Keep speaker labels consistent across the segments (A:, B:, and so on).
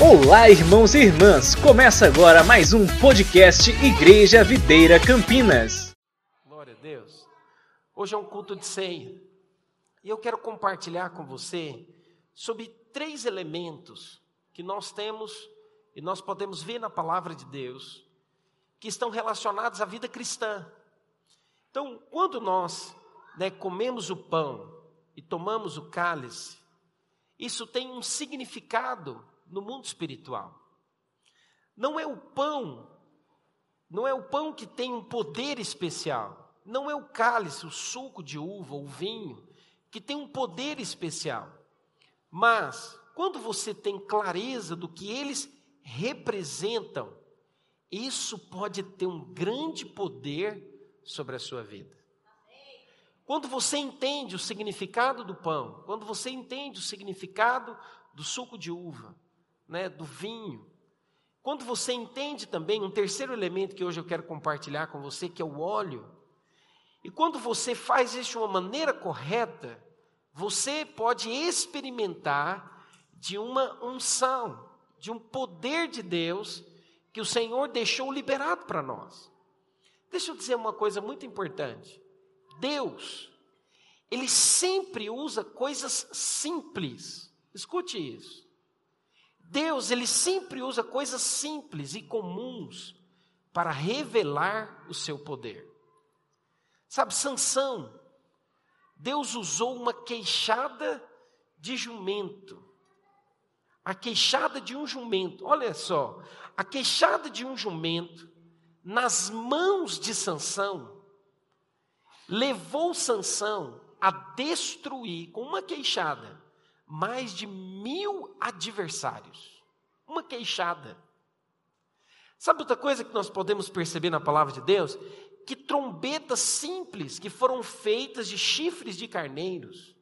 A: Olá, irmãos e irmãs! Começa agora mais um podcast Igreja Videira Campinas.
B: Glória a Deus. Hoje é um culto de ceia. E eu quero compartilhar com você sobre três elementos que nós temos e nós podemos ver na palavra de Deus que estão relacionados à vida cristã. Então, quando nós né, comemos o pão e tomamos o cálice, isso tem um significado no mundo espiritual. Não é o pão, não é o pão que tem um poder especial, não é o cálice, o suco de uva, o vinho, que tem um poder especial. Mas, quando você tem clareza do que eles representam, isso pode ter um grande poder sobre a sua vida. Quando você entende o significado do pão, quando você entende o significado do suco de uva, né, do vinho. Quando você entende também um terceiro elemento que hoje eu quero compartilhar com você, que é o óleo. E quando você faz isso de uma maneira correta, você pode experimentar de uma unção, de um poder de Deus que o Senhor deixou liberado para nós. Deixa eu dizer uma coisa muito importante. Deus, Ele sempre usa coisas simples. Escute isso. Deus, ele sempre usa coisas simples e comuns para revelar o seu poder. Sabe, Sansão, Deus usou uma queixada de jumento. A queixada de um jumento. Olha só, a queixada de um jumento nas mãos de Sansão levou Sansão a destruir com uma queixada mais de mil adversários. Uma queixada. Sabe outra coisa que nós podemos perceber na palavra de Deus? Que trombetas simples que foram feitas de chifres de carneiros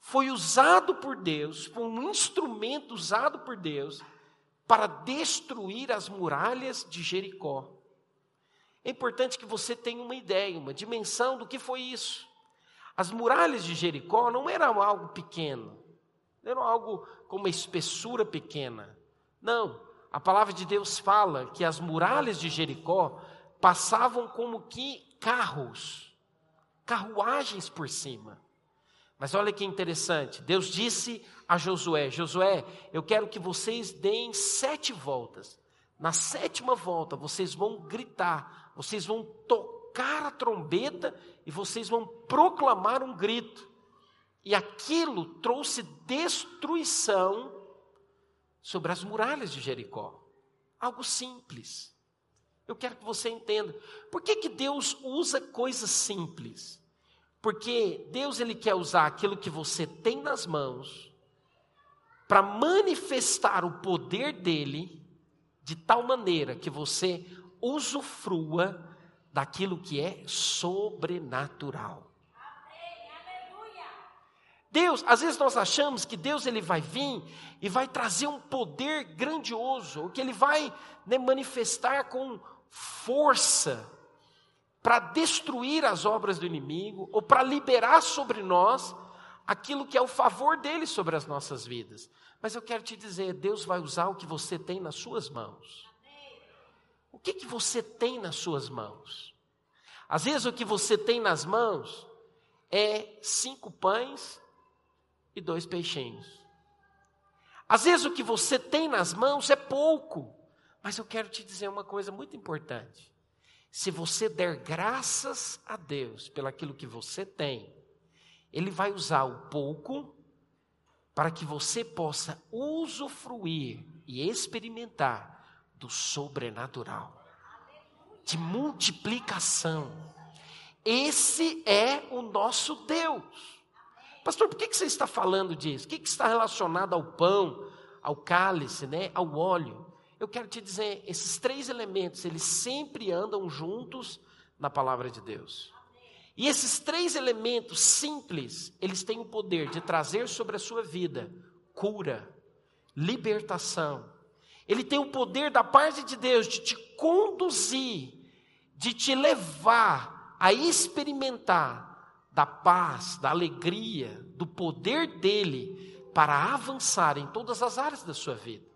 B: foi usado por Deus, foi um instrumento usado por Deus para destruir as muralhas de Jericó. É importante que você tenha uma ideia, uma dimensão do que foi isso. As muralhas de Jericó não eram algo pequeno. Não era algo com uma espessura pequena. Não, a palavra de Deus fala que as muralhas de Jericó passavam como que carros, carruagens por cima. Mas olha que interessante, Deus disse a Josué: Josué, eu quero que vocês deem sete voltas. Na sétima volta, vocês vão gritar, vocês vão tocar a trombeta e vocês vão proclamar um grito. E aquilo trouxe destruição sobre as muralhas de Jericó. Algo simples. Eu quero que você entenda. Por que, que Deus usa coisas simples? Porque Deus ele quer usar aquilo que você tem nas mãos para manifestar o poder dele de tal maneira que você usufrua daquilo que é sobrenatural. Deus, às vezes nós achamos que Deus ele vai vir e vai trazer um poder grandioso, que ele vai né, manifestar com força para destruir as obras do inimigo, ou para liberar sobre nós aquilo que é o favor dele sobre as nossas vidas. Mas eu quero te dizer, Deus vai usar o que você tem nas suas mãos. O que, que você tem nas suas mãos? Às vezes o que você tem nas mãos é cinco pães e dois peixinhos. Às vezes o que você tem nas mãos é pouco, mas eu quero te dizer uma coisa muito importante. Se você der graças a Deus pelaquilo que você tem, Ele vai usar o pouco para que você possa usufruir e experimentar do sobrenatural, de multiplicação. Esse é o nosso Deus. Pastor, por que, que você está falando disso? O que, que está relacionado ao pão, ao cálice, né, ao óleo? Eu quero te dizer, esses três elementos, eles sempre andam juntos na palavra de Deus. E esses três elementos simples, eles têm o poder de trazer sobre a sua vida cura, libertação. Ele tem o poder da parte de Deus de te conduzir, de te levar a experimentar da paz, da alegria, do poder dele para avançar em todas as áreas da sua vida.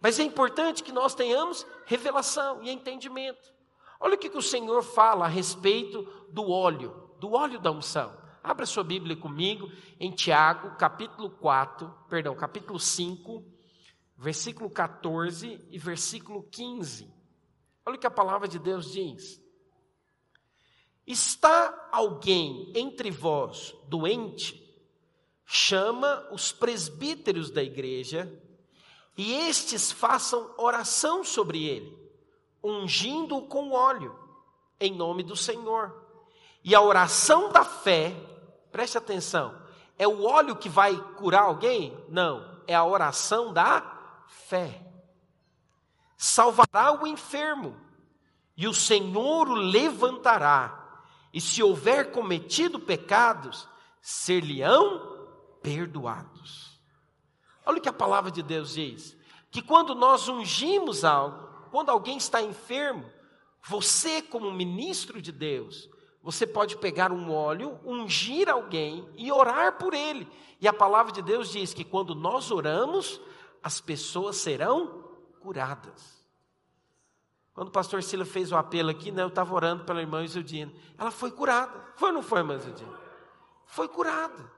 B: Mas é importante que nós tenhamos revelação e entendimento. Olha o que, que o Senhor fala a respeito do óleo, do óleo da unção. Abra sua Bíblia comigo em Tiago, capítulo 4, perdão, capítulo 5, versículo 14 e versículo 15. Olha o que a palavra de Deus diz. Está alguém entre vós doente? Chama os presbíteros da igreja e estes façam oração sobre ele, ungindo-o com óleo, em nome do Senhor. E a oração da fé, preste atenção, é o óleo que vai curar alguém? Não, é a oração da fé. Salvará o enfermo, e o Senhor o levantará, e se houver cometido pecados, ser-lhe-ão perdoados. Olha o que a palavra de Deus diz: que quando nós ungimos algo, quando alguém está enfermo, você, como ministro de Deus, você pode pegar um óleo, ungir alguém e orar por ele. E a palavra de Deus diz que quando nós oramos, as pessoas serão curadas. Quando o pastor Sila fez o apelo aqui, né, eu estava orando pela irmã Isildina. Ela foi curada. Foi ou não foi, irmã Isildina? Foi curada.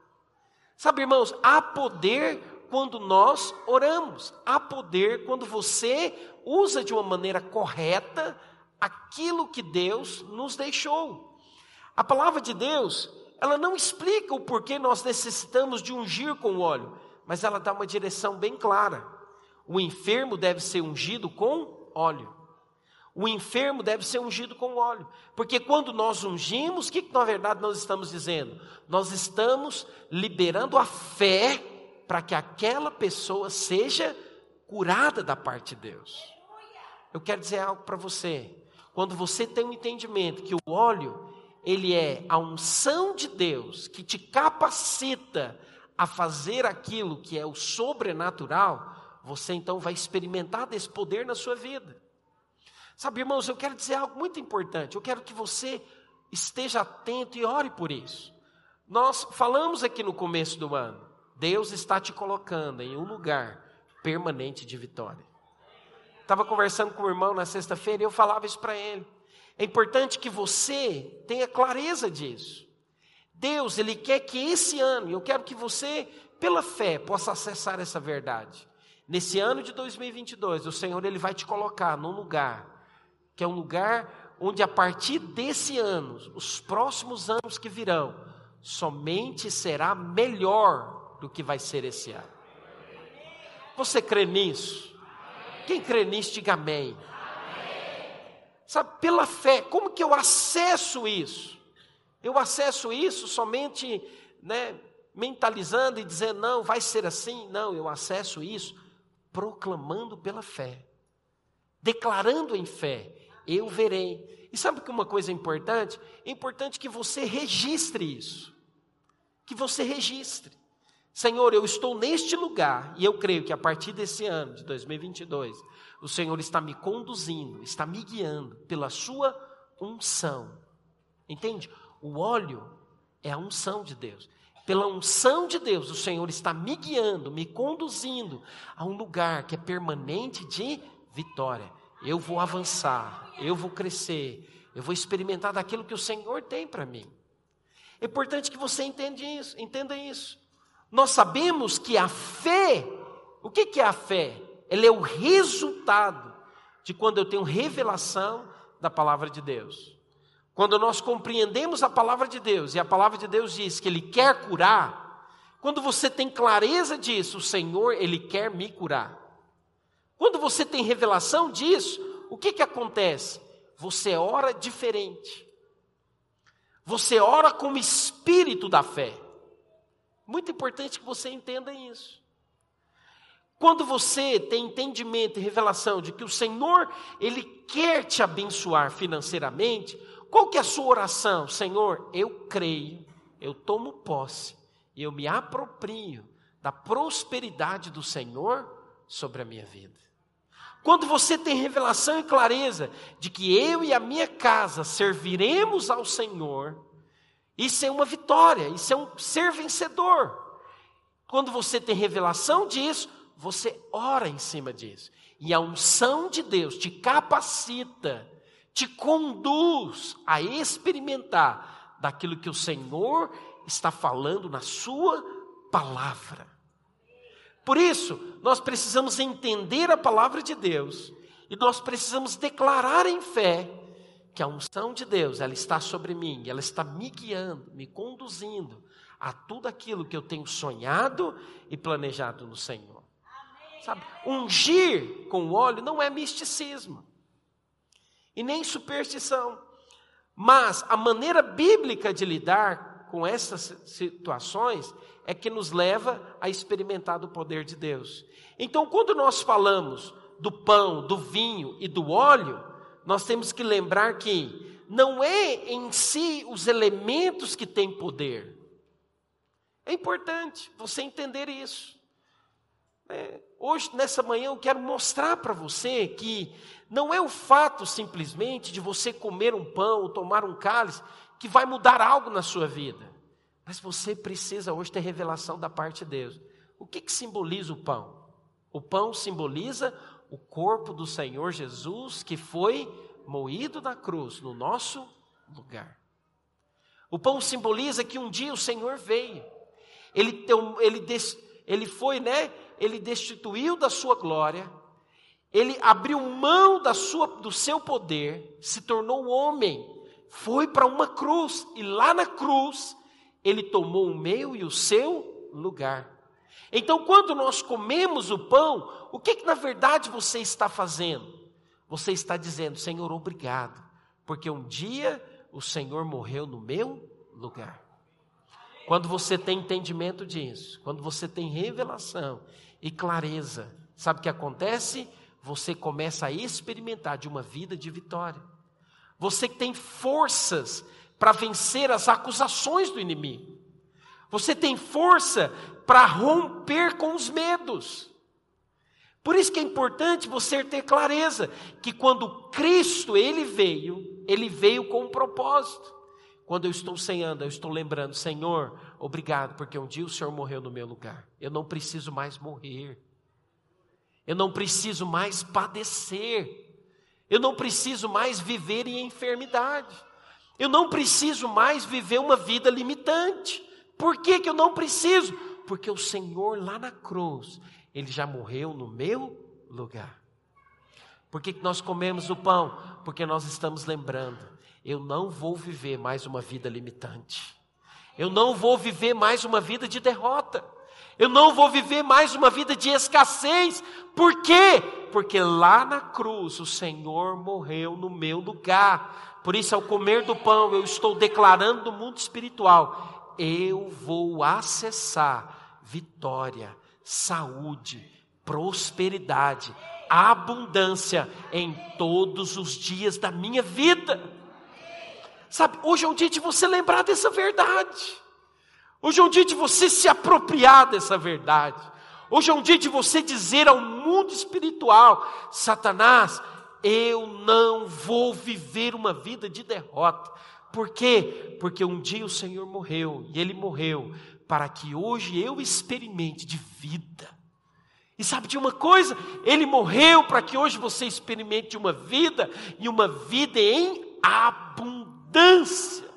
B: Sabe, irmãos, há poder quando nós oramos, há poder quando você usa de uma maneira correta aquilo que Deus nos deixou. A palavra de Deus, ela não explica o porquê nós necessitamos de ungir com óleo, mas ela dá uma direção bem clara. O enfermo deve ser ungido com óleo. O enfermo deve ser ungido com óleo, porque quando nós ungimos, o que, na verdade nós estamos dizendo? Nós estamos liberando a fé para que aquela pessoa seja curada da parte de Deus. Eu quero dizer algo para você. Quando você tem um entendimento que o óleo, ele é a unção de Deus que te capacita a fazer aquilo que é o sobrenatural, você então vai experimentar desse poder na sua vida. Sabe, irmãos, eu quero dizer algo muito importante. Eu quero que você esteja atento e ore por isso. Nós falamos aqui no começo do ano Deus está te colocando em um lugar permanente de vitória. Estava conversando com o irmão na sexta-feira e eu falava isso para ele. É importante que você tenha clareza disso. Deus, Ele quer que esse ano, eu quero que você, pela fé, possa acessar essa verdade. Nesse ano de 2022, o Senhor Ele vai te colocar num lugar, que é um lugar onde a partir desse ano, os próximos anos que virão, somente será melhor do que vai ser esse ano. Você crê nisso? Quem crê nisso, diga amém. Sabe, pela fé, como que eu acesso isso? Eu acesso isso somente, né, mentalizando e dizendo, não, vai ser assim. Não, eu acesso isso proclamando pela fé, declarando em fé, eu verei. E sabe que uma coisa importante? É importante que você registre isso. Que você registre. Senhor, eu estou neste lugar e eu creio que a partir desse ano de 2022, o Senhor está me conduzindo, está me guiando pela sua unção. Entende? O óleo é a unção de Deus. Pela unção de Deus, o Senhor está me guiando, me conduzindo a um lugar que é permanente de vitória. Eu vou avançar, eu vou crescer, eu vou experimentar daquilo que o Senhor tem para mim. É importante que você entenda isso, entenda isso. Nós sabemos que a fé, o que é a fé? Ela é o resultado de quando eu tenho revelação da palavra de Deus. Quando nós compreendemos a palavra de Deus e a palavra de Deus diz que Ele quer curar, quando você tem clareza disso, o Senhor, Ele quer me curar. Quando você tem revelação disso, o que, que acontece? Você ora diferente. Você ora com o espírito da fé. Muito importante que você entenda isso. Quando você tem entendimento e revelação de que o Senhor, Ele quer te abençoar financeiramente, qual que é a sua oração? Senhor, eu creio, eu tomo posse, eu me aproprio da prosperidade do Senhor sobre a minha vida. Quando você tem revelação e clareza de que eu e a minha casa serviremos ao Senhor, isso é uma vitória, isso é um ser vencedor. Quando você tem revelação disso, você ora em cima disso. E a unção de Deus te capacita, te conduz a experimentar daquilo que o Senhor está falando na Sua palavra. Por isso, nós precisamos entender a palavra de Deus e nós precisamos declarar em fé que a unção de Deus, ela está sobre mim, ela está me guiando, me conduzindo a tudo aquilo que eu tenho sonhado e planejado no Senhor. Sabe, ungir com óleo não é misticismo e nem superstição, mas a maneira bíblica de lidar com essas situações é que nos leva a experimentar do poder de Deus. Então, quando nós falamos do pão, do vinho e do óleo, nós temos que lembrar que não é em si os elementos que têm poder. É importante você entender isso. É, hoje, nessa manhã, eu quero mostrar para você que não é o fato simplesmente de você comer um pão ou tomar um cálice que vai mudar algo na sua vida. Mas você precisa hoje ter revelação da parte de Deus. O que, que simboliza o pão? O pão simboliza o corpo do Senhor Jesus que foi moído na cruz no nosso lugar. O pão simboliza que um dia o Senhor veio. Ele, ele, ele foi, né? Ele destituiu da sua glória. Ele abriu mão da sua, do seu poder, se tornou homem, foi para uma cruz e lá na cruz ele tomou o meu e o seu lugar. Então, quando nós comemos o pão, o que, que na verdade você está fazendo? Você está dizendo, Senhor, obrigado, porque um dia o Senhor morreu no meu lugar. Quando você tem entendimento disso, quando você tem revelação e clareza, sabe o que acontece? Você começa a experimentar de uma vida de vitória. Você tem forças para vencer as acusações do inimigo. Você tem força para romper com os medos. Por isso que é importante você ter clareza que quando Cristo ele veio, ele veio com um propósito. Quando eu estou ceando, eu estou lembrando, Senhor, obrigado, porque um dia o Senhor morreu no meu lugar. Eu não preciso mais morrer. Eu não preciso mais padecer. Eu não preciso mais viver em enfermidade. Eu não preciso mais viver uma vida limitante. Por que, que eu não preciso? Porque o Senhor lá na cruz, Ele já morreu no meu lugar. Por que, que nós comemos o pão? Porque nós estamos lembrando, eu não vou viver mais uma vida limitante. Eu não vou viver mais uma vida de derrota. Eu não vou viver mais uma vida de escassez. Por quê? Porque lá na cruz o Senhor morreu no meu lugar. Por isso, ao comer do pão, eu estou declarando no mundo espiritual: eu vou acessar vitória, saúde, prosperidade, abundância em todos os dias da minha vida. Sabe, hoje é um dia de você lembrar dessa verdade. Hoje é um dia de você se apropriar dessa verdade. Hoje é um dia de você dizer ao mundo espiritual: Satanás, eu não vou viver uma vida de derrota. Por quê? Porque um dia o Senhor morreu, e Ele morreu para que hoje eu experimente de vida. E sabe de uma coisa? Ele morreu para que hoje você experimente uma vida, e uma vida em abundância.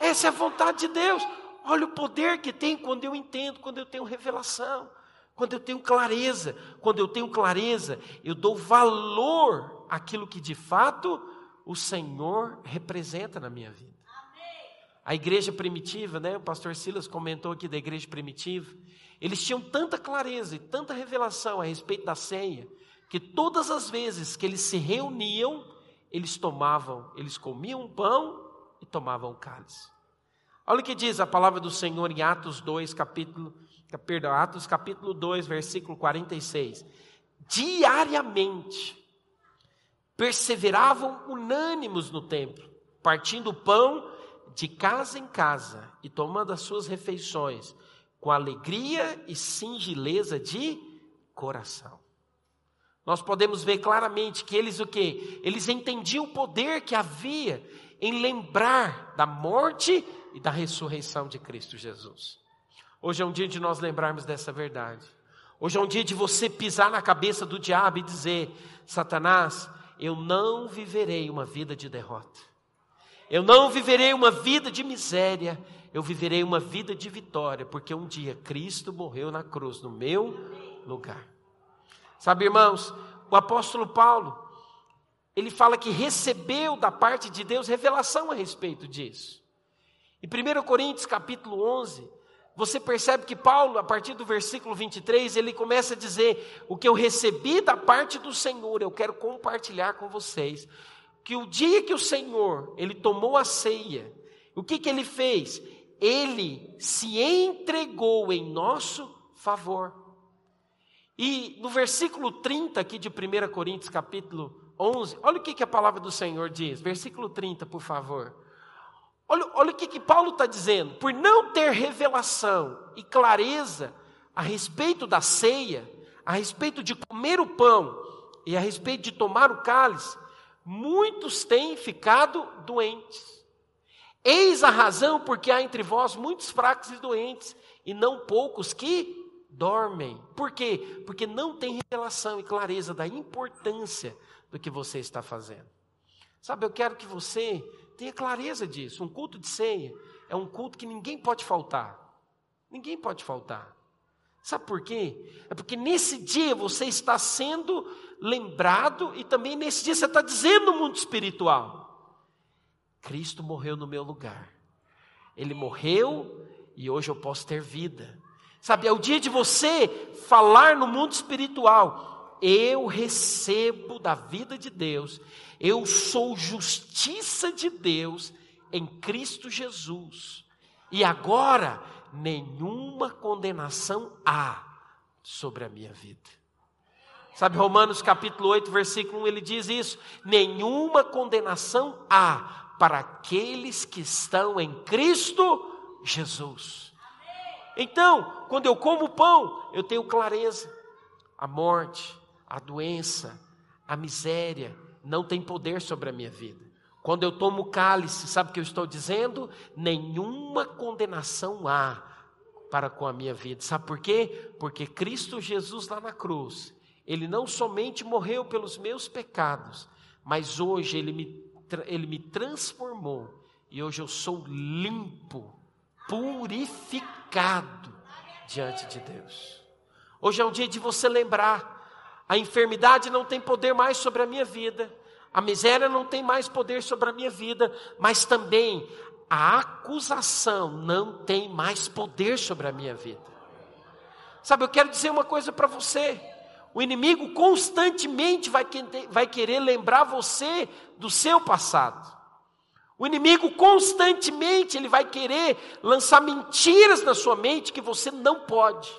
B: Essa é a vontade de Deus. Olha o poder que tem quando eu entendo, quando eu tenho revelação, quando eu tenho clareza. Quando eu tenho clareza, eu dou valor àquilo que de fato o Senhor representa na minha vida. A igreja primitiva, né? O pastor Silas comentou aqui da igreja primitiva. Eles tinham tanta clareza e tanta revelação a respeito da ceia, que todas as vezes que eles se reuniam, eles tomavam, eles comiam pão e tomavam cálice. Olha o que diz a palavra do Senhor em Atos 2, capítulo, perdão, Atos capítulo 2, versículo 46. Diariamente perseveravam unânimos no templo, partindo o pão de casa em casa e tomando as suas refeições com alegria e singeleza de coração. Nós podemos ver claramente que eles o que? Eles entendiam o poder que havia em lembrar da morte e da ressurreição de Cristo Jesus. Hoje é um dia de nós lembrarmos dessa verdade. Hoje é um dia de você pisar na cabeça do diabo e dizer: Satanás, eu não viverei uma vida de derrota. Eu não viverei uma vida de miséria, eu viverei uma vida de vitória, porque um dia Cristo morreu na cruz no meu lugar. Sabe, irmãos, o apóstolo Paulo, ele fala que recebeu da parte de Deus revelação a respeito disso. Em 1 Coríntios capítulo 11, você percebe que Paulo, a partir do versículo 23, ele começa a dizer: O que eu recebi da parte do Senhor, eu quero compartilhar com vocês. Que o dia que o Senhor, ele tomou a ceia, o que, que ele fez? Ele se entregou em nosso favor. E no versículo 30 aqui de 1 Coríntios, capítulo 11, olha o que, que a palavra do Senhor diz. Versículo 30, por favor. Olha, olha o que, que Paulo está dizendo. Por não ter revelação e clareza a respeito da ceia, a respeito de comer o pão e a respeito de tomar o cálice, muitos têm ficado doentes. Eis a razão porque há entre vós muitos fracos e doentes, e não poucos que dormem. Por quê? Porque não tem revelação e clareza da importância do que você está fazendo. Sabe, eu quero que você Tenha clareza disso. Um culto de ceia é um culto que ninguém pode faltar. Ninguém pode faltar. Sabe por quê? É porque nesse dia você está sendo lembrado e também nesse dia você está dizendo no mundo espiritual: Cristo morreu no meu lugar. Ele morreu e hoje eu posso ter vida. Sabe, é o dia de você falar no mundo espiritual: eu recebo da vida de Deus eu sou justiça de Deus em Cristo Jesus. E agora, nenhuma condenação há sobre a minha vida. Sabe, Romanos capítulo 8, versículo 1, ele diz isso: nenhuma condenação há para aqueles que estão em Cristo Jesus. Então, quando eu como pão, eu tenho clareza. A morte, a doença, a miséria, não tem poder sobre a minha vida. Quando eu tomo cálice, sabe o que eu estou dizendo? Nenhuma condenação há para com a minha vida. Sabe por quê? Porque Cristo Jesus lá na cruz, ele não somente morreu pelos meus pecados, mas hoje ele me, ele me transformou e hoje eu sou limpo, purificado diante de Deus. Hoje é um dia de você lembrar a enfermidade não tem poder mais sobre a minha vida, a miséria não tem mais poder sobre a minha vida, mas também a acusação não tem mais poder sobre a minha vida. Sabe, eu quero dizer uma coisa para você. O inimigo constantemente vai, vai querer lembrar você do seu passado. O inimigo constantemente ele vai querer lançar mentiras na sua mente que você não pode,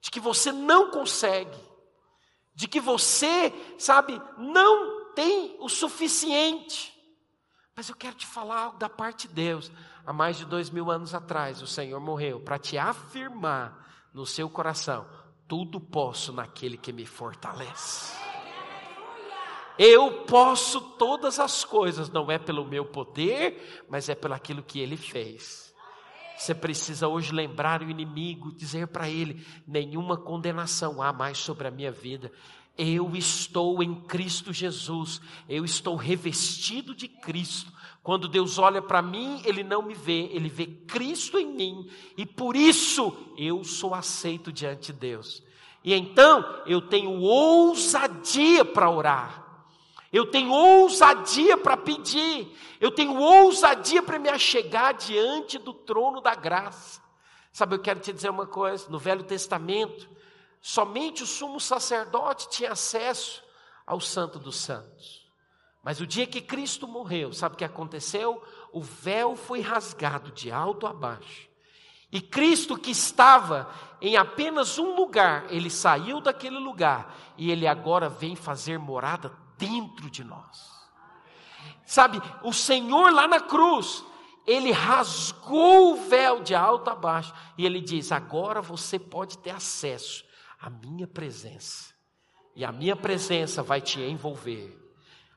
B: de que você não consegue de que você, sabe, não tem o suficiente. Mas eu quero te falar algo da parte de Deus. Há mais de dois mil anos atrás, o Senhor morreu para te afirmar no seu coração: tudo posso naquele que me fortalece. Eu posso todas as coisas, não é pelo meu poder, mas é pelo aquilo que Ele fez. Você precisa hoje lembrar o inimigo, dizer para ele: nenhuma condenação há mais sobre a minha vida. Eu estou em Cristo Jesus, eu estou revestido de Cristo. Quando Deus olha para mim, Ele não me vê, Ele vê Cristo em mim, e por isso eu sou aceito diante de Deus. E então eu tenho ousadia para orar, eu tenho ousadia para pedir, eu tenho ousadia para me achegar diante do trono da graça. Sabe, eu quero te dizer uma coisa: no Velho Testamento, somente o sumo sacerdote tinha acesso ao Santo dos Santos. Mas o dia que Cristo morreu, sabe o que aconteceu? O véu foi rasgado de alto a baixo. E Cristo, que estava em apenas um lugar, ele saiu daquele lugar e ele agora vem fazer morada dentro de nós. Sabe, o Senhor lá na cruz, ele rasgou o véu de alto a baixo e ele diz: agora você pode ter acesso à minha presença, e a minha presença vai te envolver,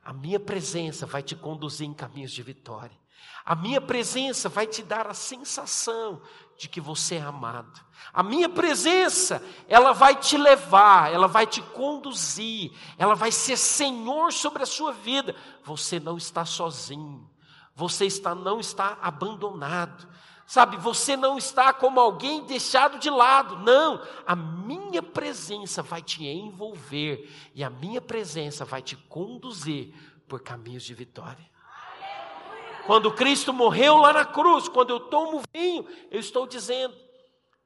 B: a minha presença vai te conduzir em caminhos de vitória, a minha presença vai te dar a sensação de que você é amado. A minha presença, ela vai te levar, ela vai te conduzir, ela vai ser Senhor sobre a sua vida. Você não está sozinho. Você está não está abandonado. Sabe, você não está como alguém deixado de lado. Não, a minha presença vai te envolver e a minha presença vai te conduzir por caminhos de vitória. Quando Cristo morreu lá na cruz, quando eu tomo vinho, eu estou dizendo,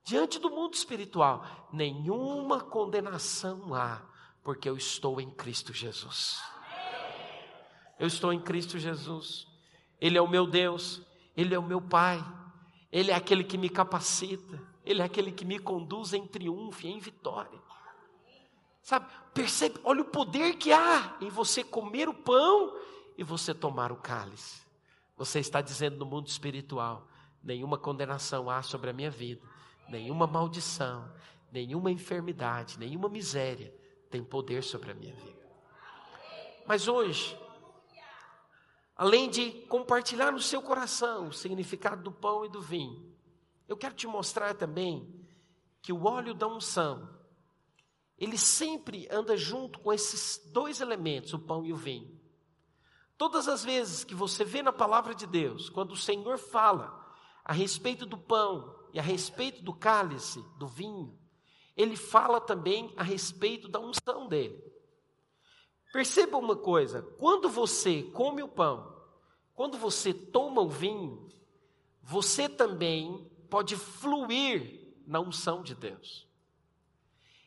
B: diante do mundo espiritual, nenhuma condenação há, porque eu estou em Cristo Jesus. Eu estou em Cristo Jesus. Ele é o meu Deus, Ele é o meu Pai, Ele é aquele que me capacita, Ele é aquele que me conduz em triunfo, em vitória. Sabe, percebe, olha o poder que há em você comer o pão e você tomar o cálice. Você está dizendo no mundo espiritual: nenhuma condenação há sobre a minha vida, nenhuma maldição, nenhuma enfermidade, nenhuma miséria tem poder sobre a minha vida. Mas hoje, além de compartilhar no seu coração o significado do pão e do vinho, eu quero te mostrar também que o óleo da unção, ele sempre anda junto com esses dois elementos, o pão e o vinho. Todas as vezes que você vê na palavra de Deus, quando o Senhor fala a respeito do pão e a respeito do cálice, do vinho, ele fala também a respeito da unção dele. Perceba uma coisa: quando você come o pão, quando você toma o vinho, você também pode fluir na unção de Deus.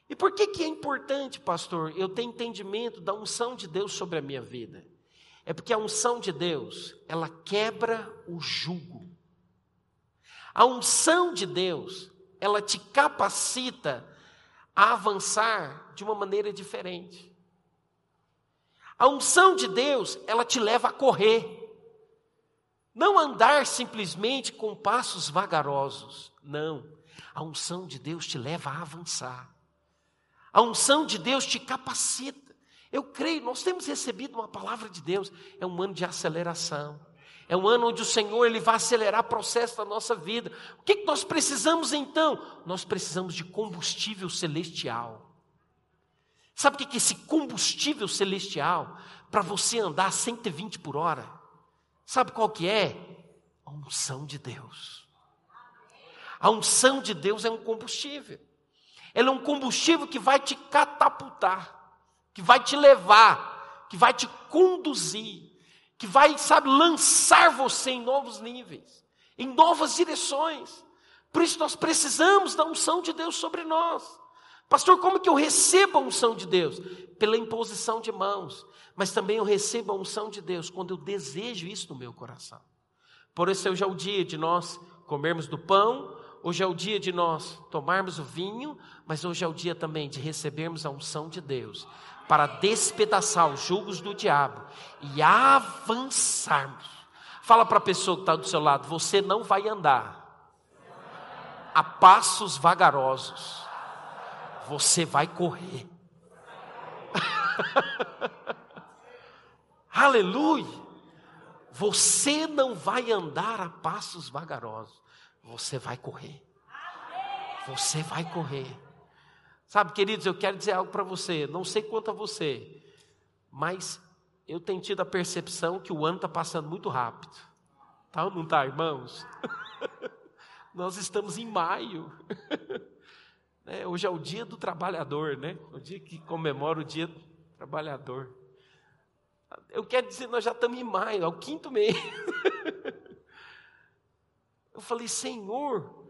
B: E por que, que é importante, pastor, eu ter entendimento da unção de Deus sobre a minha vida? É porque a unção de Deus, ela quebra o jugo. A unção de Deus, ela te capacita a avançar de uma maneira diferente. A unção de Deus, ela te leva a correr. Não andar simplesmente com passos vagarosos. Não. A unção de Deus te leva a avançar. A unção de Deus te capacita. Eu creio, nós temos recebido uma palavra de Deus. É um ano de aceleração. É um ano onde o Senhor ele vai acelerar o processo da nossa vida. O que, que nós precisamos então? Nós precisamos de combustível celestial. Sabe o que, que é esse combustível celestial? Para você andar 120 por hora. Sabe qual que é? A unção de Deus. A unção de Deus é um combustível. Ela é um combustível que vai te catapultar que vai te levar, que vai te conduzir, que vai, sabe, lançar você em novos níveis, em novas direções. Por isso nós precisamos da unção de Deus sobre nós. Pastor, como que eu recebo a unção de Deus? Pela imposição de mãos. Mas também eu recebo a unção de Deus quando eu desejo isso no meu coração. Por isso hoje é o dia de nós comermos do pão, hoje é o dia de nós tomarmos o vinho, mas hoje é o dia também de recebermos a unção de Deus para despedaçar os julgos do diabo e avançarmos. Fala para a pessoa que está do seu lado: você não vai andar a passos vagarosos, você vai correr. Aleluia! Você não vai andar a passos vagarosos, você vai correr. Você vai correr. Sabe, queridos, eu quero dizer algo para você. Não sei quanto a você, mas eu tenho tido a percepção que o ano está passando muito rápido. Tá ou não está, irmãos? Nós estamos em maio. É, hoje é o dia do trabalhador, né? O dia que comemora o dia do trabalhador. Eu quero dizer, nós já estamos em maio, é o quinto mês. Eu falei, Senhor,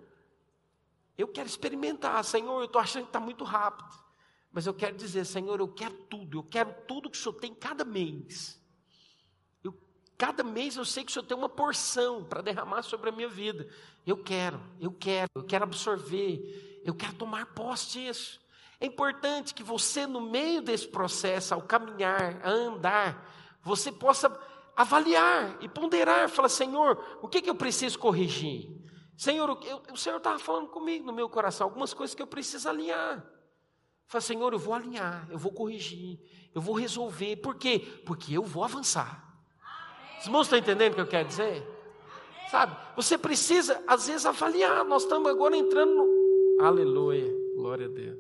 B: eu quero experimentar, Senhor, eu estou achando que está muito rápido. Mas eu quero dizer, Senhor, eu quero tudo, eu quero tudo que o Senhor tem cada mês. Eu, cada mês eu sei que o Senhor tem uma porção para derramar sobre a minha vida. Eu quero, eu quero, eu quero absorver, eu quero tomar posse disso. É importante que você, no meio desse processo, ao caminhar, a andar, você possa avaliar e ponderar, falar, Senhor, o que, que eu preciso corrigir? Senhor, eu, o Senhor estava falando comigo no meu coração, algumas coisas que eu preciso alinhar. Falei, Senhor, eu vou alinhar, eu vou corrigir, eu vou resolver. Por quê? Porque eu vou avançar. Os irmãos estão entendendo o que eu quero dizer? Sabe? Você precisa, às vezes, avaliar. Nós estamos agora entrando no. Aleluia, glória a Deus.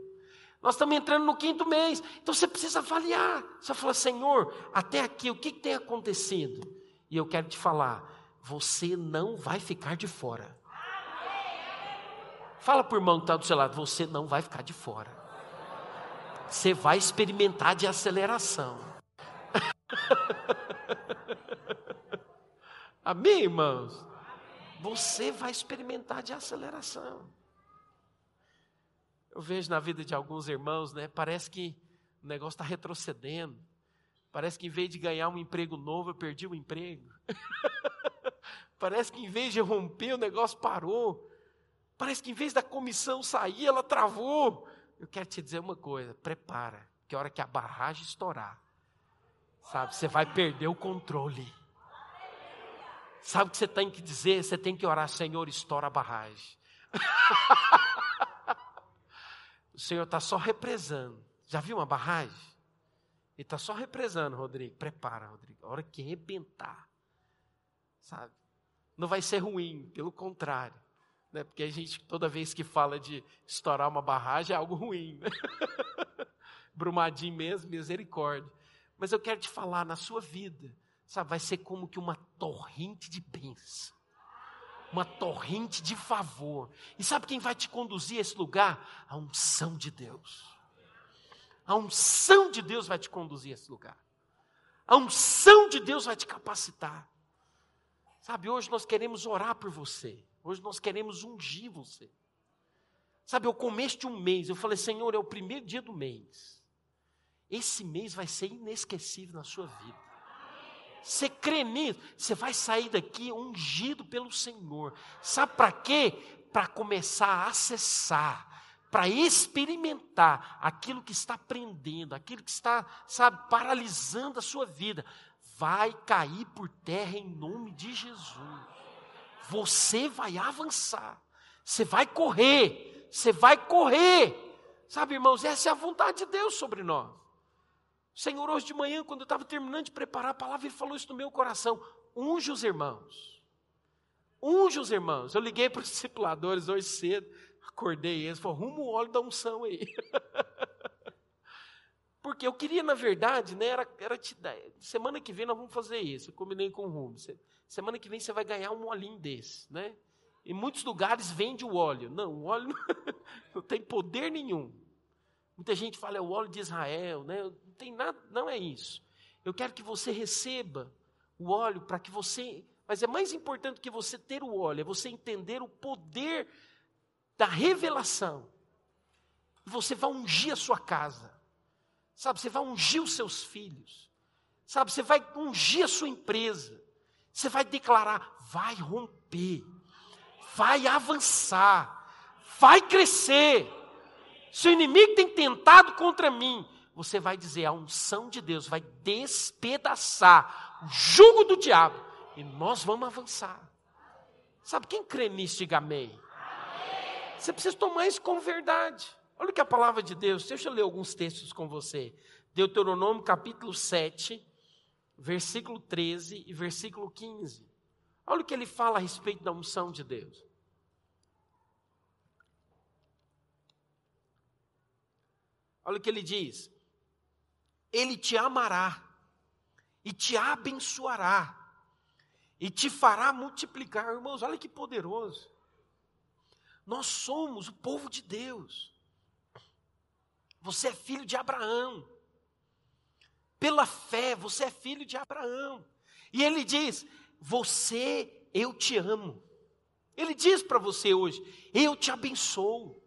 B: Nós estamos entrando no quinto mês. Então você precisa avaliar. Você fala, Senhor, até aqui, o que, que tem acontecido? E eu quero te falar, você não vai ficar de fora. Fala para o irmão que está do seu lado, você não vai ficar de fora. Você vai experimentar de aceleração. Amém, irmãos? Você vai experimentar de aceleração. Eu vejo na vida de alguns irmãos, né? Parece que o negócio está retrocedendo. Parece que em vez de ganhar um emprego novo, eu perdi o emprego. Parece que em vez de romper, o negócio parou. Parece que em vez da comissão sair, ela travou. Eu quero te dizer uma coisa: prepara, que a hora que a barragem estourar, sabe, você vai perder o controle. Sabe o que você tem que dizer? Você tem que orar, Senhor, estoura a barragem. O Senhor está só represando. Já viu uma barragem? Ele está só represando, Rodrigo. Prepara, Rodrigo. A hora que arrebentar, sabe? Não vai ser ruim, pelo contrário. Né? Porque a gente, toda vez que fala de estourar uma barragem, é algo ruim. Né? Brumadinho mesmo, misericórdia. Mas eu quero te falar, na sua vida, sabe, vai ser como que uma torrente de bênção uma torrente de favor. E sabe quem vai te conduzir a esse lugar? A unção de Deus. A unção de Deus vai te conduzir a esse lugar. A unção de Deus vai te capacitar. Sabe, hoje nós queremos orar por você. Hoje nós queremos ungir você. Sabe, eu começo de um mês, eu falei, Senhor, é o primeiro dia do mês. Esse mês vai ser inesquecível na sua vida. Você crê nisso? Você vai sair daqui ungido pelo Senhor. Sabe para quê? Para começar a acessar, para experimentar aquilo que está prendendo, aquilo que está, sabe, paralisando a sua vida. Vai cair por terra em nome de Jesus. Você vai avançar. Você vai correr. Você vai correr. Sabe, irmãos, essa é a vontade de Deus sobre nós. O Senhor, hoje de manhã, quando eu estava terminando de preparar a palavra, Ele falou isso no meu coração: unge os irmãos. Unge os irmãos. Eu liguei para os discipuladores hoje cedo, acordei eles, falou: rumo o óleo da unção aí. Porque eu queria, na verdade, né, era, era te dar, semana que vem nós vamos fazer isso. Eu combinei com o Rumo. Semana que vem você vai ganhar um olhinho desse, né? Em muitos lugares vende o óleo. Não, o óleo não, não tem poder nenhum. Muita gente fala é o óleo de Israel, né? Não tem nada, não é isso. Eu quero que você receba o óleo para que você, mas é mais importante que você ter o óleo, é você entender o poder da revelação. Você vai ungir a sua casa. Sabe, você vai ungir os seus filhos. Sabe, você vai ungir a sua empresa. Você vai declarar, vai romper, vai avançar, vai crescer. Se o inimigo tem tentado contra mim, você vai dizer: a unção de Deus vai despedaçar o jugo do diabo e nós vamos avançar. Sabe quem crê nisso? Diga amém. Você precisa tomar isso como verdade. Olha o que a palavra de Deus, deixa eu ler alguns textos com você. Deuteronômio capítulo 7, versículo 13 e versículo 15. Olha o que ele fala a respeito da unção de Deus. Olha o que ele diz: Ele te amará, e te abençoará, e te fará multiplicar. Irmãos, olha que poderoso. Nós somos o povo de Deus. Você é filho de Abraão. Pela fé, você é filho de Abraão. E ele diz: Você, eu te amo. Ele diz para você hoje: Eu te abençoo.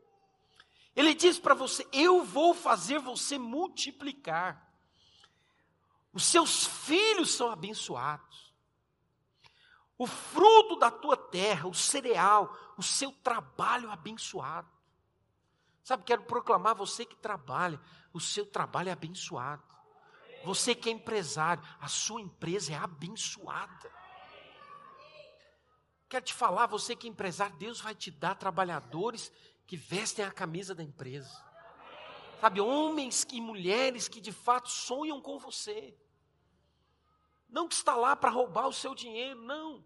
B: Ele diz para você: Eu vou fazer você multiplicar. Os seus filhos são abençoados. O fruto da tua terra, o cereal, o seu trabalho abençoado. Sabe, quero proclamar você que trabalha, o seu trabalho é abençoado. Você que é empresário, a sua empresa é abençoada. Quero te falar, você que é empresário, Deus vai te dar trabalhadores que vestem a camisa da empresa. Sabe, homens e mulheres que de fato sonham com você. Não que está lá para roubar o seu dinheiro, não.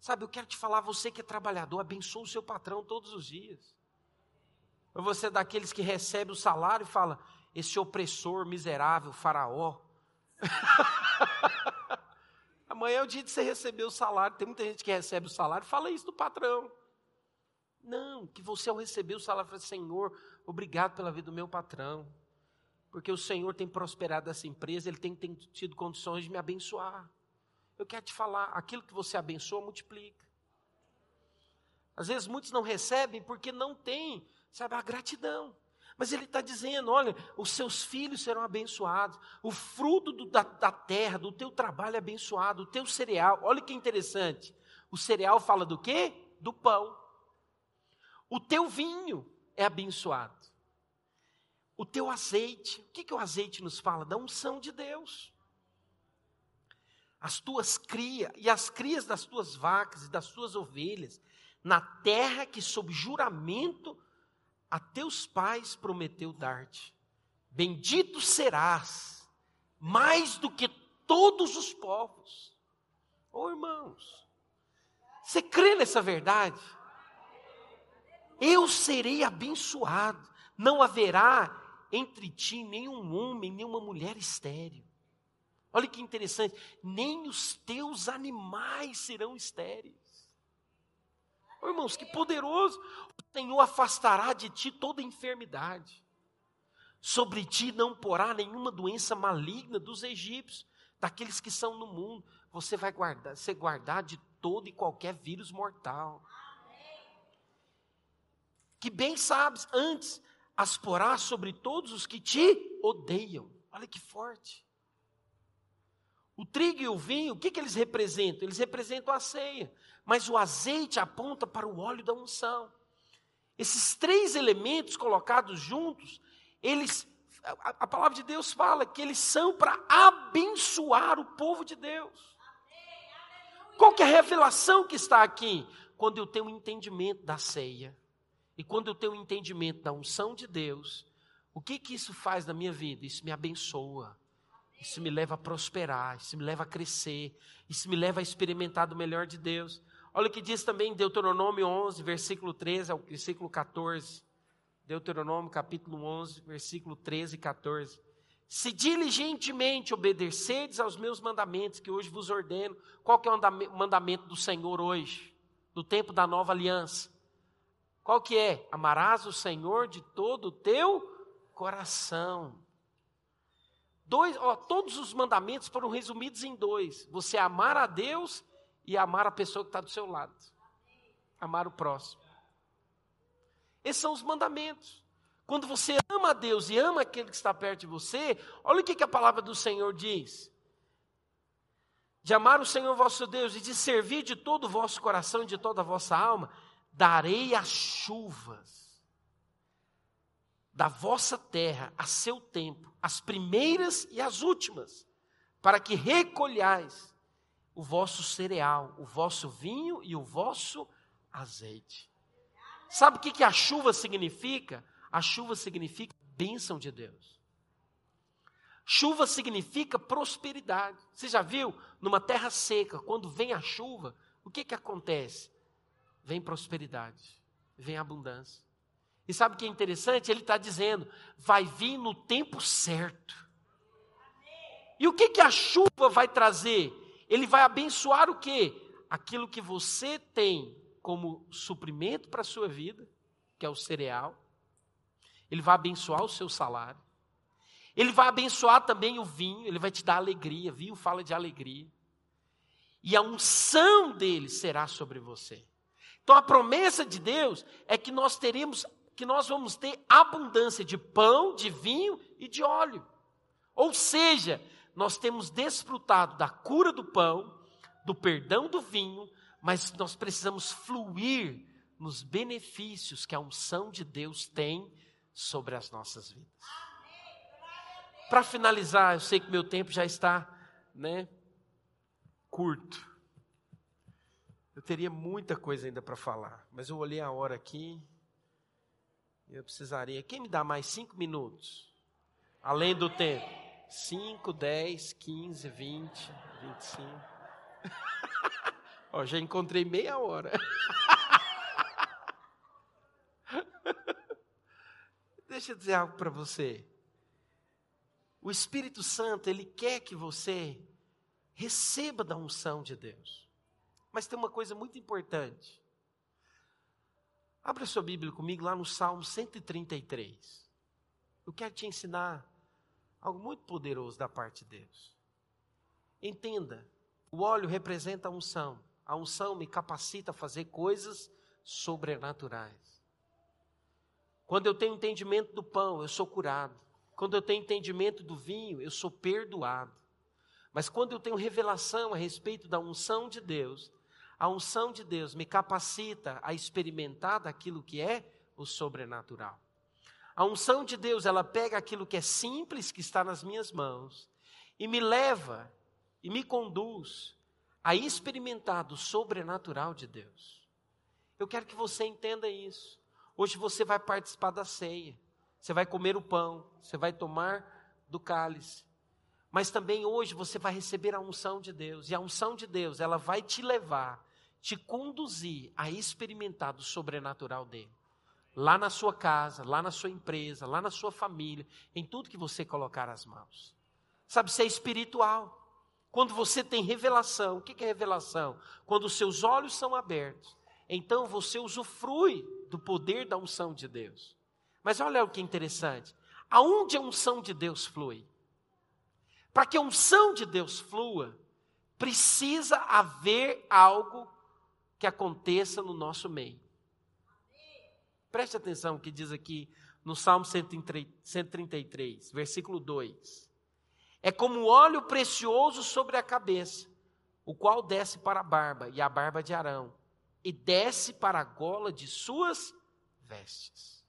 B: Sabe, eu quero te falar, você que é trabalhador, abençoa o seu patrão todos os dias. Ou você é daqueles que recebe o salário e fala, esse opressor miserável, faraó. Amanhã é o dia de você receber o salário. Tem muita gente que recebe o salário, fala isso do patrão. Não, que você ao receber o salário, fala, Senhor, obrigado pela vida do meu patrão. Porque o Senhor tem prosperado essa empresa, Ele tem, tem tido condições de me abençoar. Eu quero te falar, aquilo que você abençoa, multiplica. Às vezes muitos não recebem porque não têm, sabe, a gratidão. Mas ele está dizendo: olha, os seus filhos serão abençoados, o fruto do, da, da terra, do teu trabalho é abençoado, o teu cereal. Olha que interessante. O cereal fala do quê? Do pão. O teu vinho é abençoado. O teu azeite, o que, que o azeite nos fala? Da unção de Deus. As tuas crias e as crias das tuas vacas e das tuas ovelhas, na terra que sob juramento a teus pais prometeu dar-te. Bendito serás, mais do que todos os povos. Ô oh, irmãos, você crê nessa verdade? Eu serei abençoado, não haverá entre ti nenhum homem, nenhuma mulher estéril. Olha que interessante, nem os teus animais serão estéreis. Oh, irmãos, que poderoso! O Senhor afastará de ti toda enfermidade. Sobre ti não porá nenhuma doença maligna dos egípcios, daqueles que são no mundo. Você vai guardar, ser guardado de todo e qualquer vírus mortal. Que bem sabes, antes as porás sobre todos os que te odeiam. Olha que forte. O trigo e o vinho, o que, que eles representam? Eles representam a ceia, mas o azeite aponta para o óleo da unção. Esses três elementos colocados juntos, eles, a, a palavra de Deus fala que eles são para abençoar o povo de Deus. Qual que é a revelação que está aqui? Quando eu tenho entendimento da ceia. E quando eu tenho entendimento da unção de Deus, o que que isso faz na minha vida? Isso me abençoa. Isso me leva a prosperar, isso me leva a crescer, isso me leva a experimentar do melhor de Deus. Olha o que diz também Deuteronômio 11, versículo 13 ao versículo 14. Deuteronômio capítulo 11, versículo 13 e 14. Se diligentemente obedecerdes aos meus mandamentos que hoje vos ordeno, qual que é o mandamento do Senhor hoje, do tempo da nova aliança? Qual que é? Amarás o Senhor de todo o teu coração. Dois, ó, todos os mandamentos foram resumidos em dois: você amar a Deus e amar a pessoa que está do seu lado. Amar o próximo. Esses são os mandamentos. Quando você ama a Deus e ama aquele que está perto de você, olha o que, que a palavra do Senhor diz. De amar o Senhor vosso Deus e de servir de todo o vosso coração e de toda a vossa alma, darei as chuvas da vossa terra a seu tempo, as primeiras e as últimas, para que recolhais o vosso cereal, o vosso vinho e o vosso azeite. Sabe o que, que a chuva significa? A chuva significa bênção de Deus. Chuva significa prosperidade. Você já viu numa terra seca, quando vem a chuva, o que, que acontece? vem prosperidade, vem abundância. E sabe o que é interessante? Ele está dizendo, vai vir no tempo certo. E o que, que a chuva vai trazer? Ele vai abençoar o quê? Aquilo que você tem como suprimento para a sua vida, que é o cereal. Ele vai abençoar o seu salário. Ele vai abençoar também o vinho, ele vai te dar alegria. Vinho fala de alegria. E a unção dele será sobre você. Então a promessa de Deus é que nós teremos, que nós vamos ter abundância de pão, de vinho e de óleo. Ou seja, nós temos desfrutado da cura do pão, do perdão do vinho, mas nós precisamos fluir nos benefícios que a unção de Deus tem sobre as nossas vidas. Para finalizar, eu sei que meu tempo já está, né, curto. Eu teria muita coisa ainda para falar, mas eu olhei a hora aqui. Eu precisaria. Quem me dá mais cinco minutos? Além do tempo. Cinco, dez, quinze, vinte, vinte e cinco. Ó, já encontrei meia hora. Deixa eu dizer algo para você. O Espírito Santo, ele quer que você receba da unção de Deus. Mas tem uma coisa muito importante. Abra sua Bíblia comigo lá no Salmo 133. Eu quero te ensinar algo muito poderoso da parte de Deus. Entenda, o óleo representa a unção. A unção me capacita a fazer coisas sobrenaturais. Quando eu tenho entendimento do pão, eu sou curado. Quando eu tenho entendimento do vinho, eu sou perdoado. Mas quando eu tenho revelação a respeito da unção de Deus, a unção de Deus me capacita a experimentar daquilo que é o sobrenatural. A unção de Deus, ela pega aquilo que é simples, que está nas minhas mãos, e me leva e me conduz a experimentar do sobrenatural de Deus. Eu quero que você entenda isso. Hoje você vai participar da ceia, você vai comer o pão, você vai tomar do cálice. Mas também hoje você vai receber a unção de Deus, e a unção de Deus, ela vai te levar te conduzir a experimentar do sobrenatural dele. Lá na sua casa, lá na sua empresa, lá na sua família, em tudo que você colocar as mãos. Sabe, isso é espiritual. Quando você tem revelação, o que é revelação? Quando os seus olhos são abertos, então você usufrui do poder da unção de Deus. Mas olha o que é interessante. Aonde a unção de Deus flui? Para que a unção de Deus flua, precisa haver algo que aconteça no nosso meio. Preste atenção que diz aqui no Salmo 133, versículo 2. É como óleo precioso sobre a cabeça, o qual desce para a barba e a barba de Arão, e desce para a gola de suas vestes.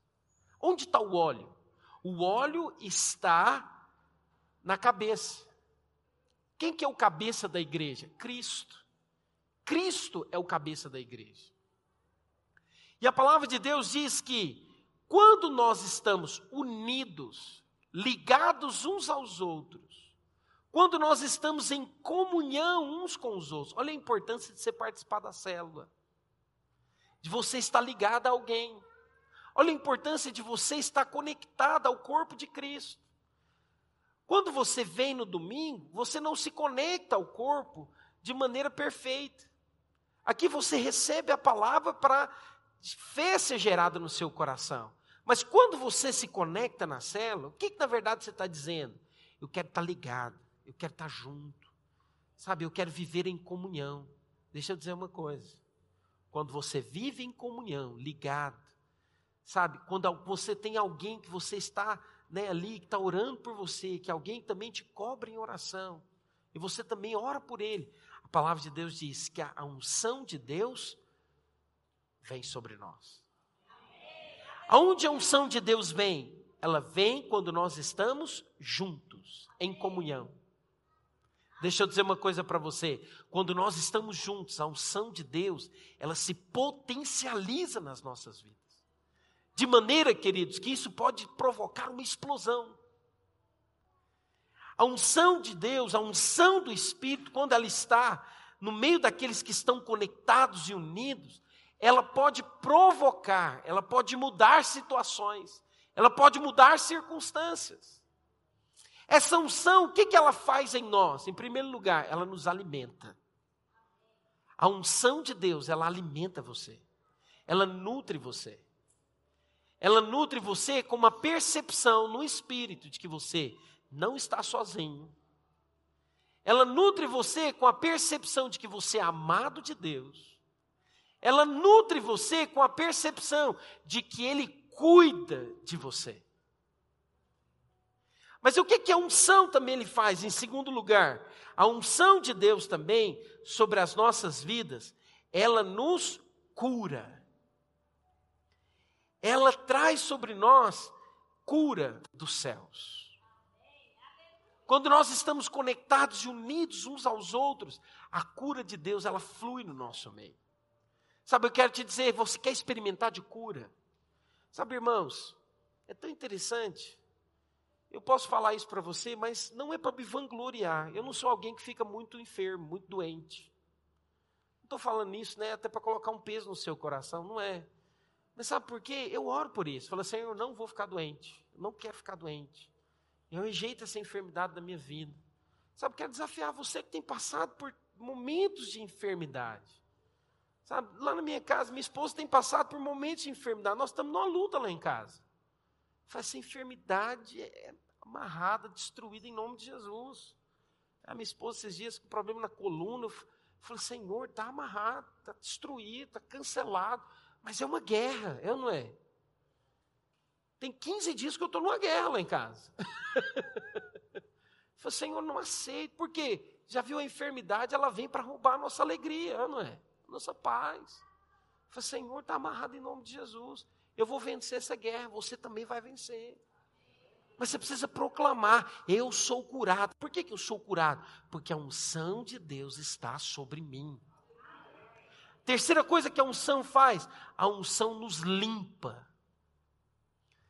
B: Onde está o óleo? O óleo está na cabeça. Quem que é o cabeça da igreja? Cristo. Cristo é o cabeça da igreja. E a palavra de Deus diz que quando nós estamos unidos, ligados uns aos outros, quando nós estamos em comunhão uns com os outros, olha a importância de você participar da célula, de você estar ligado a alguém, olha a importância de você estar conectado ao corpo de Cristo. Quando você vem no domingo, você não se conecta ao corpo de maneira perfeita. Aqui você recebe a palavra para fé ser gerada no seu coração. Mas quando você se conecta na célula, o que, que na verdade você está dizendo? Eu quero estar tá ligado, eu quero estar tá junto. Sabe, eu quero viver em comunhão. Deixa eu dizer uma coisa. Quando você vive em comunhão, ligado, sabe, quando você tem alguém que você está né, ali, que está orando por você, que alguém também te cobra em oração, e você também ora por ele, a palavra de Deus diz que a unção de Deus vem sobre nós. Aonde a unção de Deus vem? Ela vem quando nós estamos juntos, em comunhão. Deixa eu dizer uma coisa para você. Quando nós estamos juntos, a unção de Deus, ela se potencializa nas nossas vidas. De maneira, queridos, que isso pode provocar uma explosão. A unção de Deus, a unção do Espírito, quando ela está no meio daqueles que estão conectados e unidos, ela pode provocar, ela pode mudar situações, ela pode mudar circunstâncias. Essa unção, o que, que ela faz em nós? Em primeiro lugar, ela nos alimenta. A unção de Deus, ela alimenta você, ela nutre você. Ela nutre você com uma percepção no espírito de que você não está sozinho. Ela nutre você com a percepção de que você é amado de Deus. Ela nutre você com a percepção de que Ele cuida de você. Mas o que, que a unção também ele faz? Em segundo lugar, a unção de Deus também sobre as nossas vidas, ela nos cura. Ela traz sobre nós cura dos céus. Quando nós estamos conectados e unidos uns aos outros, a cura de Deus ela flui no nosso meio. Sabe, eu quero te dizer, você quer experimentar de cura? Sabe, irmãos, é tão interessante. Eu posso falar isso para você, mas não é para me vangloriar. Eu não sou alguém que fica muito enfermo, muito doente. estou falando isso, né? Até para colocar um peso no seu coração, não é. Mas sabe por quê? Eu oro por isso. Falo, Senhor, eu não vou ficar doente. Eu não quero ficar doente. Eu rejeito essa enfermidade da minha vida. Sabe, quero desafiar você que tem passado por momentos de enfermidade. Sabe, lá na minha casa, minha esposa tem passado por momentos de enfermidade. Nós estamos numa luta lá em casa. Essa enfermidade é amarrada, destruída em nome de Jesus. A minha esposa, esses dias, com problema na coluna, eu falei, Senhor, está amarrado, está destruído, está cancelado. Mas é uma guerra, é ou não é? Tem 15 dias que eu estou numa guerra lá em casa. eu falei, Senhor, não aceito. Por quê? Já viu a enfermidade, ela vem para roubar a nossa alegria, é não é? Nossa paz. Falei, Senhor, está amarrado em nome de Jesus. Eu vou vencer essa guerra, você também vai vencer. Mas você precisa proclamar: eu sou curado. Por que, que eu sou curado? Porque a unção de Deus está sobre mim. Terceira coisa que a unção faz: a unção nos limpa.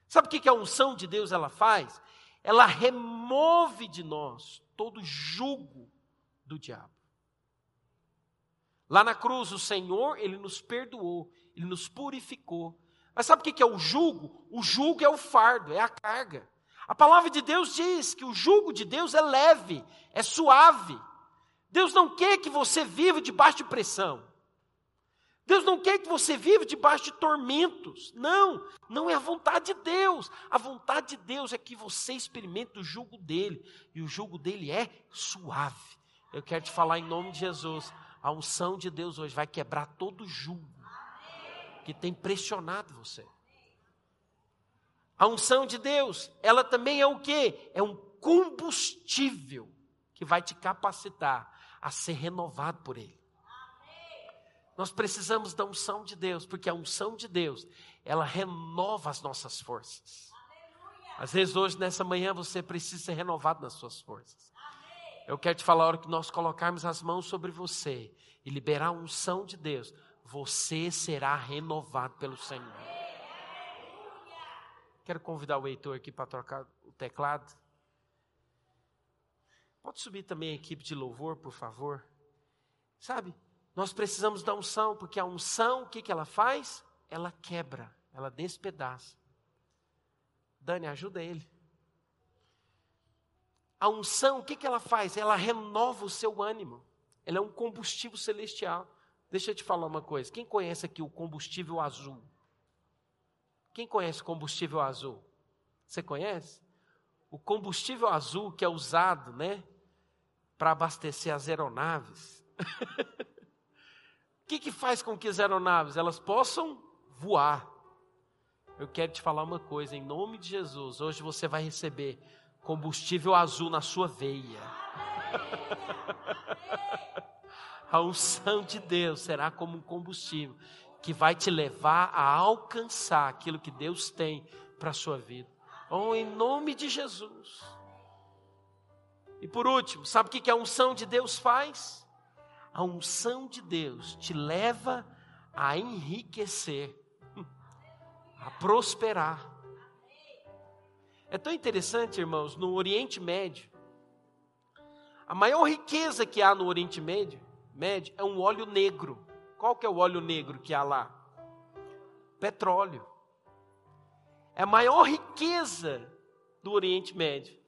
B: Sabe o que, que a unção de Deus ela faz? Ela remove de nós todo jugo do diabo. Lá na cruz, o Senhor, Ele nos perdoou, Ele nos purificou. Mas sabe o que, é o jugo? O jugo é o fardo, é a carga. A palavra de Deus diz que o jugo de Deus é leve, é suave. Deus não quer que você viva debaixo de pressão. Deus não quer que você viva debaixo de tormentos. Não, não é a vontade de Deus. A vontade de Deus é que você experimente o jugo dele. E o jugo dele é suave. Eu quero te falar em nome de Jesus. A unção de Deus hoje vai quebrar todo o jugo que tem pressionado você. A unção de Deus, ela também é o quê? É um combustível que vai te capacitar a ser renovado por Ele. Nós precisamos da unção de Deus, porque a unção de Deus, ela renova as nossas forças. Às vezes hoje, nessa manhã, você precisa ser renovado nas suas forças. Eu quero te falar, a hora que nós colocarmos as mãos sobre você e liberar a unção de Deus, você será renovado pelo Senhor. Quero convidar o Heitor aqui para trocar o teclado. Pode subir também a equipe de louvor, por favor. Sabe, nós precisamos da unção, porque a unção, o que, que ela faz? Ela quebra, ela despedaça. Dani, ajuda ele. A unção, o que, que ela faz? Ela renova o seu ânimo. Ela é um combustível celestial. Deixa eu te falar uma coisa. Quem conhece aqui o combustível azul? Quem conhece combustível azul? Você conhece? O combustível azul que é usado, né, para abastecer as aeronaves. o que, que faz com que as aeronaves elas possam voar? Eu quero te falar uma coisa, em nome de Jesus, hoje você vai receber combustível azul na sua veia. A unção de Deus será como um combustível que vai te levar a alcançar aquilo que Deus tem para a sua vida. Oh, em nome de Jesus. E por último, sabe o que a unção de Deus faz? A unção de Deus te leva a enriquecer, a prosperar. É tão interessante, irmãos, no Oriente Médio, a maior riqueza que há no Oriente Médio, Médio é um óleo negro. Qual que é o óleo negro que há lá? Petróleo. É a maior riqueza do Oriente Médio.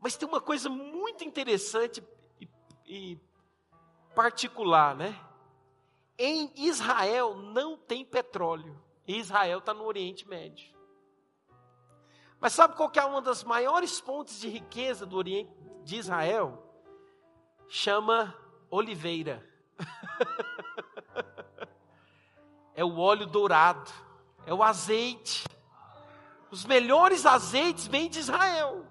B: Mas tem uma coisa muito interessante e, e particular, né? Em Israel não tem petróleo. Israel está no Oriente Médio. Mas sabe qual que é uma das maiores fontes de riqueza do Oriente de Israel? Chama oliveira. é o óleo dourado, é o azeite. Os melhores azeites vêm de Israel.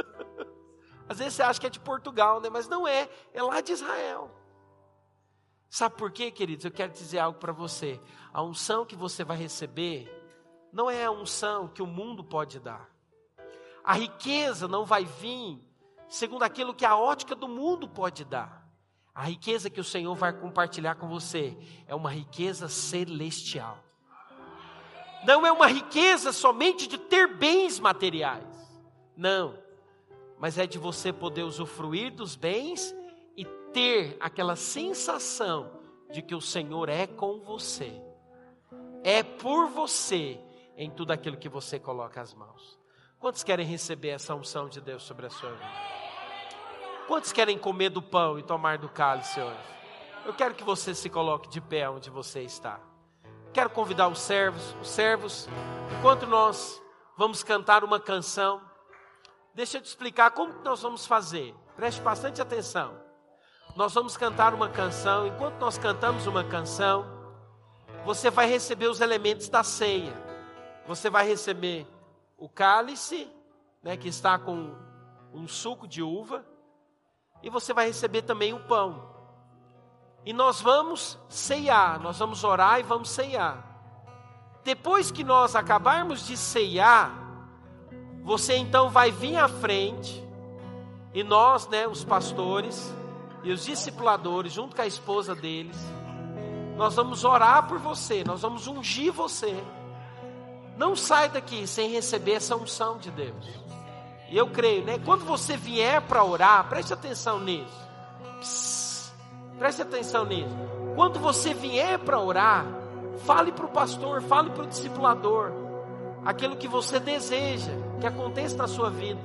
B: Às vezes você acha que é de Portugal, né? mas não é, é lá de Israel. Sabe por quê, queridos? Eu quero dizer algo para você. A unção que você vai receber não é a unção que o mundo pode dar. A riqueza não vai vir segundo aquilo que a ótica do mundo pode dar. A riqueza que o Senhor vai compartilhar com você é uma riqueza celestial. Não é uma riqueza somente de ter bens materiais. Não. Mas é de você poder usufruir dos bens e ter aquela sensação de que o Senhor é com você, é por você em tudo aquilo que você coloca as mãos. Quantos querem receber essa unção de Deus sobre a sua vida? Quantos querem comer do pão e tomar do cálice hoje? Eu quero que você se coloque de pé onde você está. Quero convidar os servos, os servos, enquanto nós vamos cantar uma canção. Deixa eu te explicar como nós vamos fazer. Preste bastante atenção. Nós vamos cantar uma canção. Enquanto nós cantamos uma canção, você vai receber os elementos da ceia. Você vai receber o cálice, né, que está com um suco de uva, e você vai receber também o pão. E nós vamos ceiar, nós vamos orar e vamos ceiar. Depois que nós acabarmos de ceiar, você então vai vir à frente, e nós, né, os pastores e os discipuladores, junto com a esposa deles, nós vamos orar por você, nós vamos ungir você. Não sai daqui sem receber essa unção de Deus. E eu creio, né? Quando você vier para orar, preste atenção nisso. Preste atenção nisso. Quando você vier para orar, fale para o pastor, fale para o discipulador, aquilo que você deseja que aconteça na sua vida.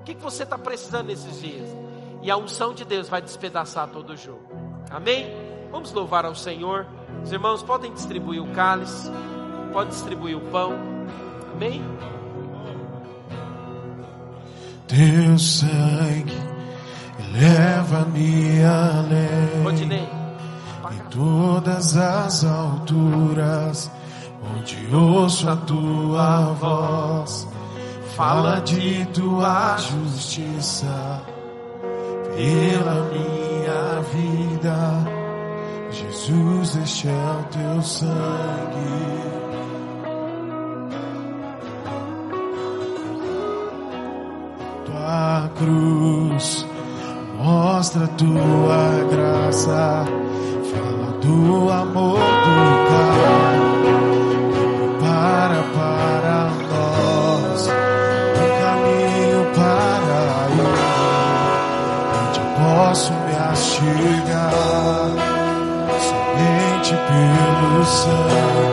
B: O que, que você está precisando nesses dias? E a unção de Deus vai despedaçar todo o jogo. Amém? Vamos louvar ao Senhor. Os irmãos podem distribuir o cálice, podem distribuir o pão. Amém?
C: Teu sangue Leva-me além em todas as alturas, onde ouço a tua voz, fala de tua justiça pela minha vida. Jesus, este é o teu sangue. Cruz Mostra tua graça, fala do amor do Pai, prepara para nós um caminho para ir, onde posso me achegar somente pelo sangue.